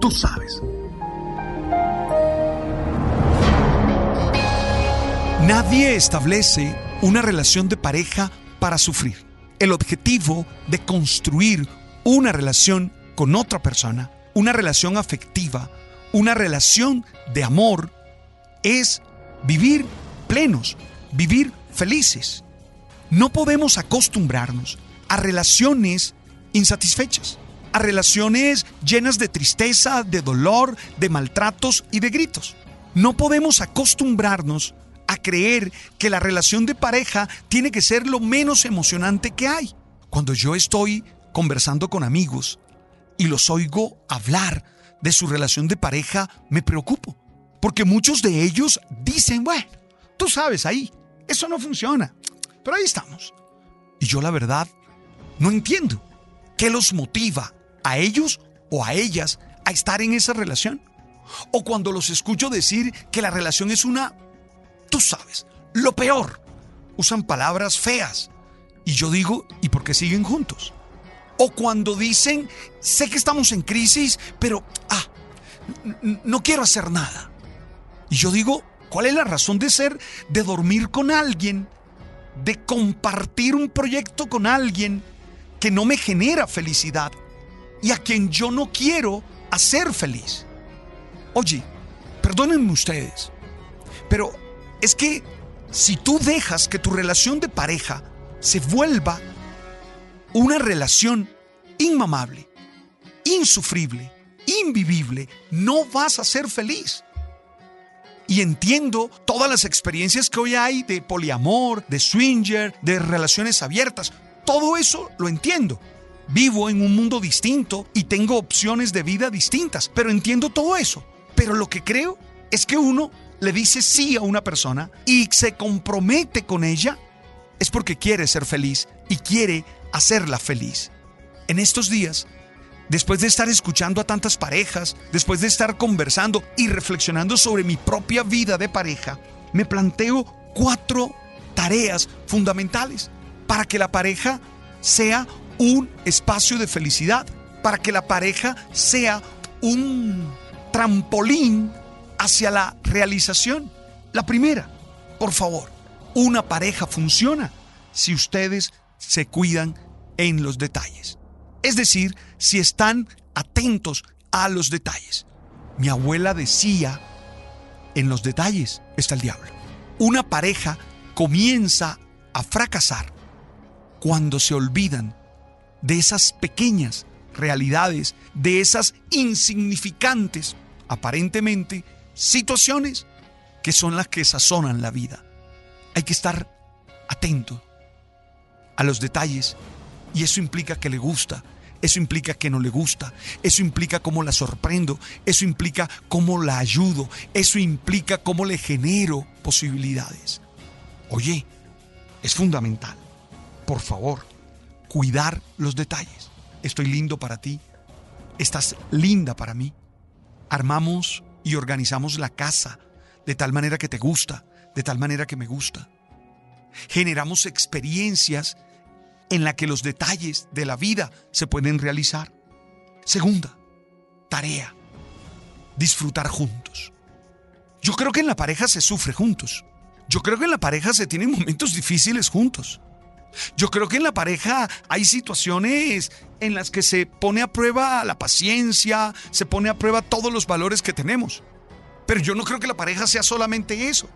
Tú sabes. Nadie establece una relación de pareja para sufrir. El objetivo de construir una relación con otra persona, una relación afectiva, una relación de amor, es vivir plenos, vivir felices. No podemos acostumbrarnos a relaciones insatisfechas, a relaciones llenas de tristeza, de dolor, de maltratos y de gritos. No podemos acostumbrarnos a creer que la relación de pareja tiene que ser lo menos emocionante que hay. Cuando yo estoy conversando con amigos y los oigo hablar de su relación de pareja, me preocupo. Porque muchos de ellos dicen, bueno, tú sabes ahí, eso no funciona. Pero ahí estamos. Y yo la verdad no entiendo qué los motiva a ellos o a ellas a estar en esa relación. O cuando los escucho decir que la relación es una tú sabes, lo peor. Usan palabras feas. Y yo digo, ¿y por qué siguen juntos? O cuando dicen, sé que estamos en crisis, pero, ah, no quiero hacer nada. Y yo digo, ¿cuál es la razón de ser de dormir con alguien, de compartir un proyecto con alguien que no me genera felicidad y a quien yo no quiero hacer feliz? Oye, perdónenme ustedes, pero es que si tú dejas que tu relación de pareja se vuelva una relación inmamable, insufrible, invivible, no vas a ser feliz. Y entiendo todas las experiencias que hoy hay de poliamor, de swinger, de relaciones abiertas. Todo eso lo entiendo. Vivo en un mundo distinto y tengo opciones de vida distintas, pero entiendo todo eso. Pero lo que creo es que uno le dice sí a una persona y se compromete con ella, es porque quiere ser feliz y quiere hacerla feliz. En estos días, después de estar escuchando a tantas parejas, después de estar conversando y reflexionando sobre mi propia vida de pareja, me planteo cuatro tareas fundamentales para que la pareja sea un espacio de felicidad, para que la pareja sea un trampolín hacia la realización. La primera, por favor, una pareja funciona si ustedes se cuidan en los detalles. Es decir, si están atentos a los detalles. Mi abuela decía, en los detalles está el diablo. Una pareja comienza a fracasar cuando se olvidan de esas pequeñas realidades, de esas insignificantes, aparentemente, situaciones que son las que sazonan la vida. Hay que estar atento a los detalles y eso implica que le gusta, eso implica que no le gusta, eso implica cómo la sorprendo, eso implica cómo la ayudo, eso implica cómo le genero posibilidades. Oye, es fundamental, por favor, cuidar los detalles. Estoy lindo para ti, estás linda para mí. armamos y organizamos la casa de tal manera que te gusta, de tal manera que me gusta. Generamos experiencias en la que los detalles de la vida se pueden realizar. Segunda, tarea, disfrutar juntos. Yo creo que en la pareja se sufre juntos. Yo creo que en la pareja se tienen momentos difíciles juntos. Yo creo que en la pareja hay situaciones en las que se pone a prueba la paciencia, se pone a prueba todos los valores que tenemos. Pero yo no creo que la pareja sea solamente eso.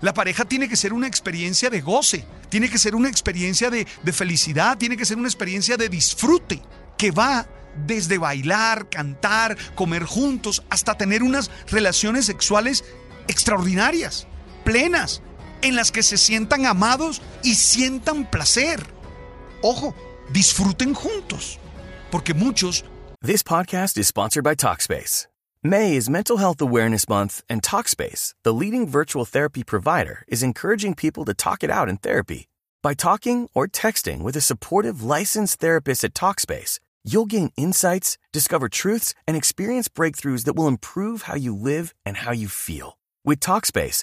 La pareja tiene que ser una experiencia de goce, tiene que ser una experiencia de, felicidad, tiene que ser una experiencia de disfrute, que va desde bailar, cantar, comer juntos, hasta tener unas relaciones sexuales extraordinarias, plenas, en las que se sientan amados y sientan placer. Ojo, disfruten juntos, porque muchos... This podcast is sponsored by Talkspace. May is Mental Health Awareness Month, and Talkspace, the leading virtual therapy provider, is encouraging people to talk it out in therapy. By talking or texting with a supportive licensed therapist at Talkspace, you'll gain insights, discover truths, and experience breakthroughs that will improve how you live and how you feel. With Talkspace,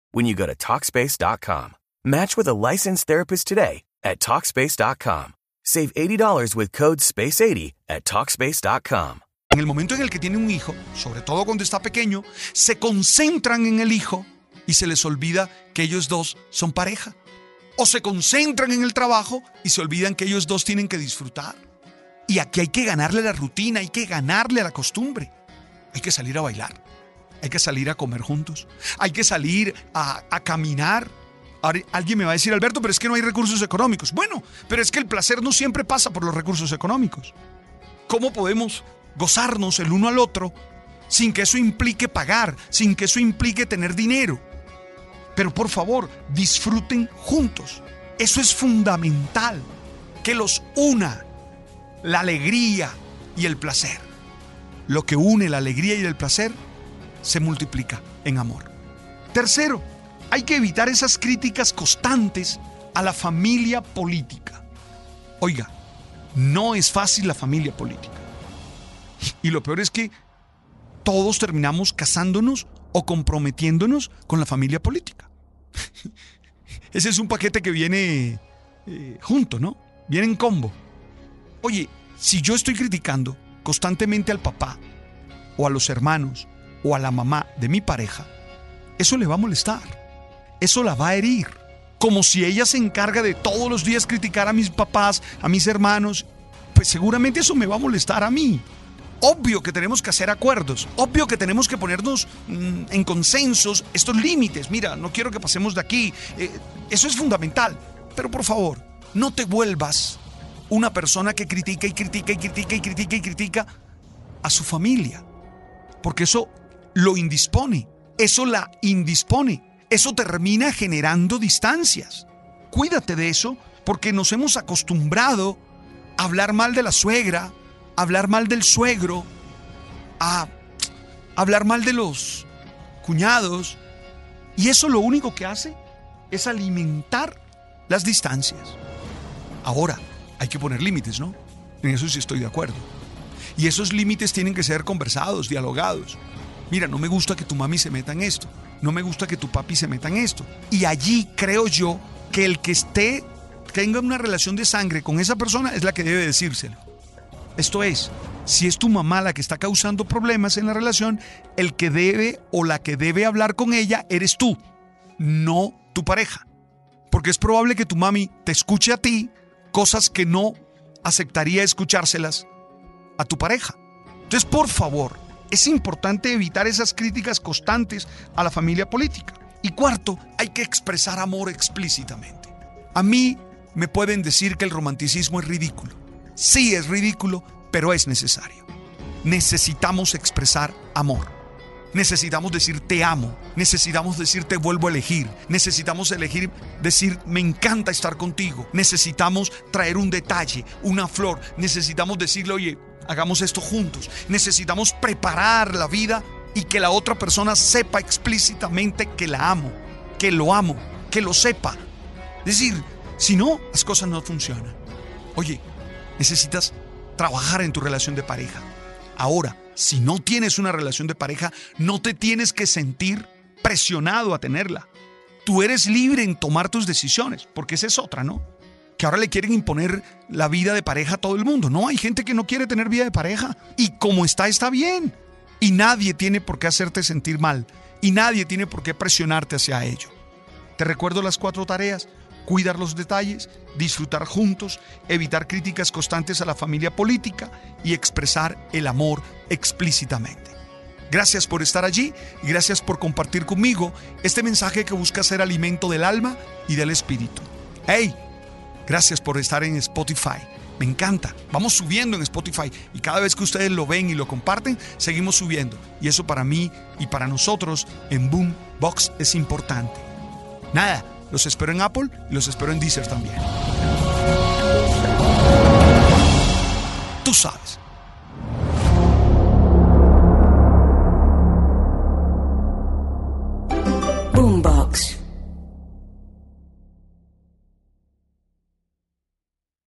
when you go to Talkspace.com. Match with a licensed therapist today at Talkspace.com. Save $80 with code SPACE80 at Talkspace.com. En el momento en el que tiene un hijo, sobre todo cuando está pequeño, se concentran en el hijo y se les olvida que ellos dos son pareja. O se concentran en el trabajo y se olvidan que ellos dos tienen que disfrutar. Y aquí hay que ganarle la rutina, hay que ganarle la costumbre. Hay que salir a bailar hay que salir a comer juntos, hay que salir a, caminar. alguien me va a decir, Alberto, pero es que no hay recursos económicos. Bueno, pero es que el placer no siempre pasa por los recursos económicos. ¿Cómo podemos gozarnos el uno al otro sin que eso implique pagar, sin que eso implique tener dinero? Pero por favor, disfruten juntos. Eso es fundamental, que los una la alegría y el placer. Lo que une la alegría y el placer se multiplica en amor. Tercero, hay que evitar esas críticas constantes a la familia política. Oiga, no es fácil la familia política. Y lo peor es que todos terminamos casándonos o comprometiéndonos con la familia política. Ese es un paquete que viene eh, junto, ¿no? Viene en combo. Oye, si yo estoy criticando constantemente al papá o a los hermanos o a la mamá de mi pareja, eso le va a molestar. Eso la va a herir. Como si ella se encarga de todos los días criticar a mis papás, a mis hermanos, pues seguramente eso me va a molestar a mí. Obvio que tenemos que hacer acuerdos, obvio que tenemos que ponernos mm, en consensos estos límites. Mira, no quiero que pasemos de aquí. Eh, eso es fundamental. Pero por favor, no te vuelvas una persona que critica y critica y critica y critica y critica a su familia. Porque eso lo indispone, eso la indispone, eso termina generando distancias. Cuídate de eso porque nos hemos acostumbrado a hablar mal de la suegra, a hablar mal del suegro, a hablar mal de los cuñados. Y eso lo único que hace es alimentar las distancias. Ahora, hay que poner límites, ¿no? En eso sí estoy de acuerdo. Y esos límites tienen que ser conversados, dialogados mira, no me gusta que tu mami se meta en esto, no me gusta que tu papi se meta en esto. Y allí creo yo que el que esté, tenga una relación de sangre con esa persona es la que debe decírselo. Esto es, si es tu mamá la que está causando problemas en la relación, el que debe o la que debe hablar con ella eres tú, no tu pareja. Porque es probable que tu mami te escuche a ti cosas que no aceptaría escuchárselas a tu pareja. Entonces, por favor, es importante evitar esas críticas constantes a la familia política. Y cuarto, hay que expresar amor explícitamente. A mí me pueden decir que el romanticismo es ridículo. Sí es ridículo, pero es necesario. Necesitamos expresar amor. Necesitamos decir te amo. Necesitamos decir te vuelvo a elegir. Necesitamos elegir decir me encanta estar contigo. Necesitamos traer un detalle, una flor. Necesitamos decirle, oye, hagamos esto juntos. Necesitamos preparar la vida y que la otra persona sepa explícitamente que la amo, que lo amo, que lo sepa. Es decir, si no, las cosas no funcionan. Oye, necesitas trabajar en tu relación de pareja. Ahora, si no tienes una relación de pareja, no te tienes que sentir presionado a tenerla. Tú eres libre en tomar tus decisiones, porque esa es otra, ¿no? Que ahora le quieren imponer la vida de pareja a todo el mundo. No, hay gente que no quiere tener vida de pareja. Y como está, está bien. Y nadie tiene por qué hacerte sentir mal. Y nadie tiene por qué presionarte hacia ello. Te recuerdo las cuatro tareas cuidar los detalles, disfrutar juntos, evitar críticas constantes a la familia política y expresar el amor explícitamente. Gracias por estar allí y gracias por compartir conmigo este mensaje que busca ser alimento del alma y del espíritu. ¡Hey! Gracias por estar en Spotify. Me encanta. Vamos subiendo en Spotify y cada vez que ustedes lo ven y lo comparten, seguimos subiendo. Y eso para mí y para nosotros en Boombox es importante. Nada, los espero en Apple y los espero en Deezer también. Tú sabes.